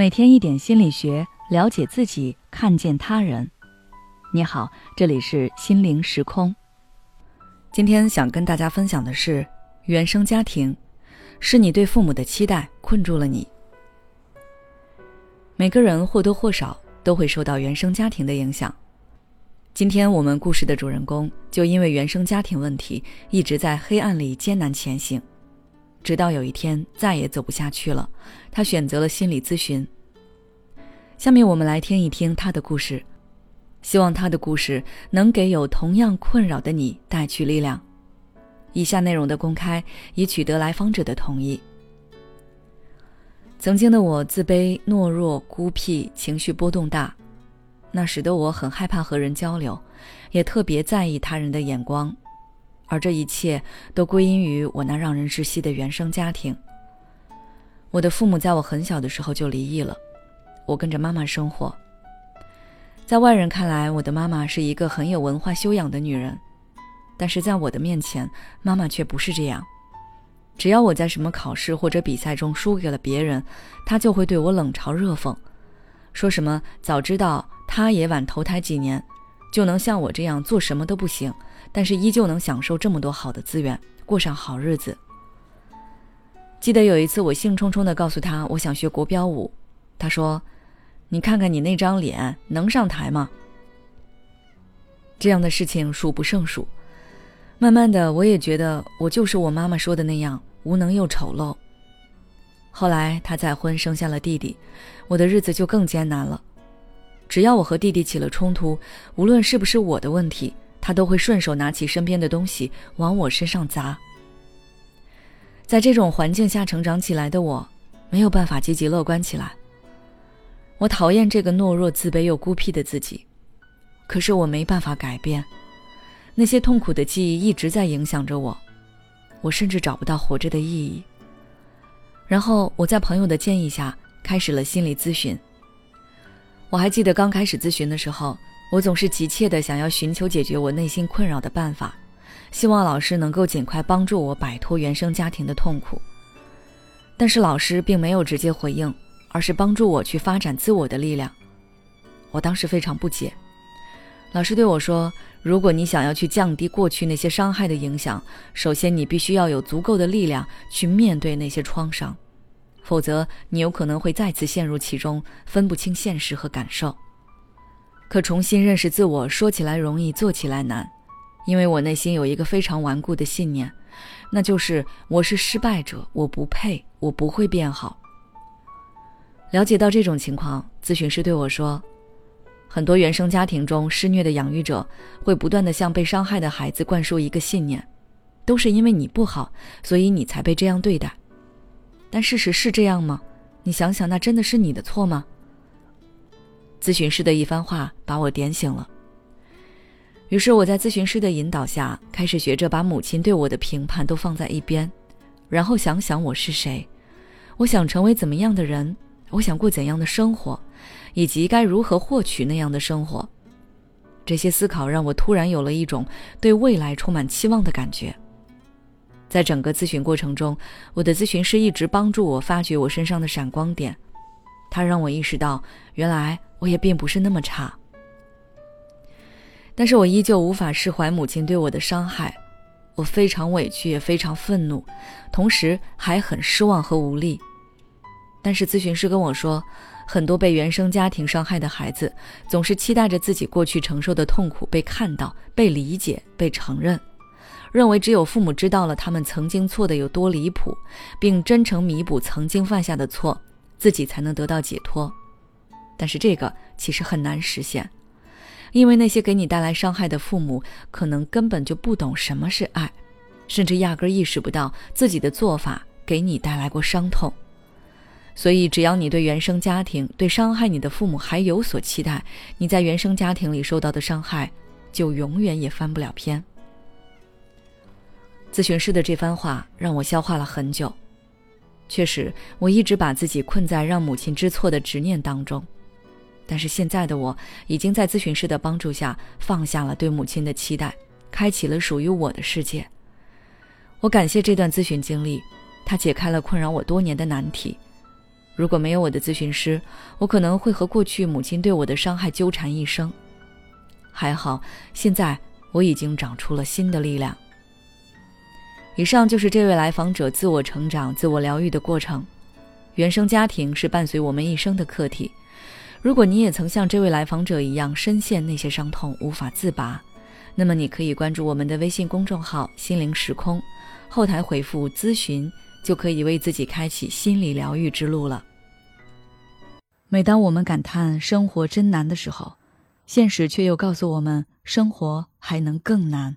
每天一点心理学，了解自己，看见他人。你好，这里是心灵时空。今天想跟大家分享的是，原生家庭是你对父母的期待困住了你。每个人或多或少都会受到原生家庭的影响。今天我们故事的主人公就因为原生家庭问题，一直在黑暗里艰难前行。直到有一天再也走不下去了，他选择了心理咨询。下面我们来听一听他的故事，希望他的故事能给有同样困扰的你带去力量。以下内容的公开已取得来访者的同意。曾经的我自卑、懦弱、孤僻，情绪波动大，那使得我很害怕和人交流，也特别在意他人的眼光。而这一切都归因于我那让人窒息的原生家庭。我的父母在我很小的时候就离异了，我跟着妈妈生活。在外人看来，我的妈妈是一个很有文化修养的女人，但是在我的面前，妈妈却不是这样。只要我在什么考试或者比赛中输给了别人，她就会对我冷嘲热讽，说什么早知道她也晚投胎几年，就能像我这样做什么都不行。但是依旧能享受这么多好的资源，过上好日子。记得有一次，我兴冲冲地告诉他我想学国标舞，他说：“你看看你那张脸，能上台吗？”这样的事情数不胜数。慢慢的，我也觉得我就是我妈妈说的那样无能又丑陋。后来他再婚，生下了弟弟，我的日子就更艰难了。只要我和弟弟起了冲突，无论是不是我的问题。他都会顺手拿起身边的东西往我身上砸。在这种环境下成长起来的我，没有办法积极乐观起来。我讨厌这个懦弱、自卑又孤僻的自己，可是我没办法改变。那些痛苦的记忆一直在影响着我，我甚至找不到活着的意义。然后我在朋友的建议下开始了心理咨询。我还记得刚开始咨询的时候。我总是急切地想要寻求解决我内心困扰的办法，希望老师能够尽快帮助我摆脱原生家庭的痛苦。但是老师并没有直接回应，而是帮助我去发展自我的力量。我当时非常不解。老师对我说：“如果你想要去降低过去那些伤害的影响，首先你必须要有足够的力量去面对那些创伤，否则你有可能会再次陷入其中，分不清现实和感受。”可重新认识自我，说起来容易，做起来难，因为我内心有一个非常顽固的信念，那就是我是失败者，我不配，我不会变好。了解到这种情况，咨询师对我说，很多原生家庭中施虐的养育者会不断的向被伤害的孩子灌输一个信念，都是因为你不好，所以你才被这样对待。但事实是这样吗？你想想，那真的是你的错吗？咨询师的一番话把我点醒了。于是我在咨询师的引导下，开始学着把母亲对我的评判都放在一边，然后想想我是谁，我想成为怎么样的人，我想过怎样的生活，以及该如何获取那样的生活。这些思考让我突然有了一种对未来充满期望的感觉。在整个咨询过程中，我的咨询师一直帮助我发掘我身上的闪光点，他让我意识到，原来。我也并不是那么差，但是我依旧无法释怀母亲对我的伤害，我非常委屈，也非常愤怒，同时还很失望和无力。但是咨询师跟我说，很多被原生家庭伤害的孩子，总是期待着自己过去承受的痛苦被看到、被理解、被承认，认为只有父母知道了他们曾经错的有多离谱，并真诚弥补曾经犯下的错，自己才能得到解脱。但是这个其实很难实现，因为那些给你带来伤害的父母，可能根本就不懂什么是爱，甚至压根意识不到自己的做法给你带来过伤痛。所以，只要你对原生家庭、对伤害你的父母还有所期待，你在原生家庭里受到的伤害，就永远也翻不了篇。咨询师的这番话让我消化了很久。确实，我一直把自己困在让母亲知错的执念当中。但是现在的我已经在咨询师的帮助下放下了对母亲的期待，开启了属于我的世界。我感谢这段咨询经历，它解开了困扰我多年的难题。如果没有我的咨询师，我可能会和过去母亲对我的伤害纠缠一生。还好，现在我已经长出了新的力量。以上就是这位来访者自我成长、自我疗愈的过程。原生家庭是伴随我们一生的课题。如果你也曾像这位来访者一样深陷那些伤痛无法自拔，那么你可以关注我们的微信公众号“心灵时空”，后台回复“咨询”，就可以为自己开启心理疗愈之路了。每当我们感叹生活真难的时候，现实却又告诉我们，生活还能更难。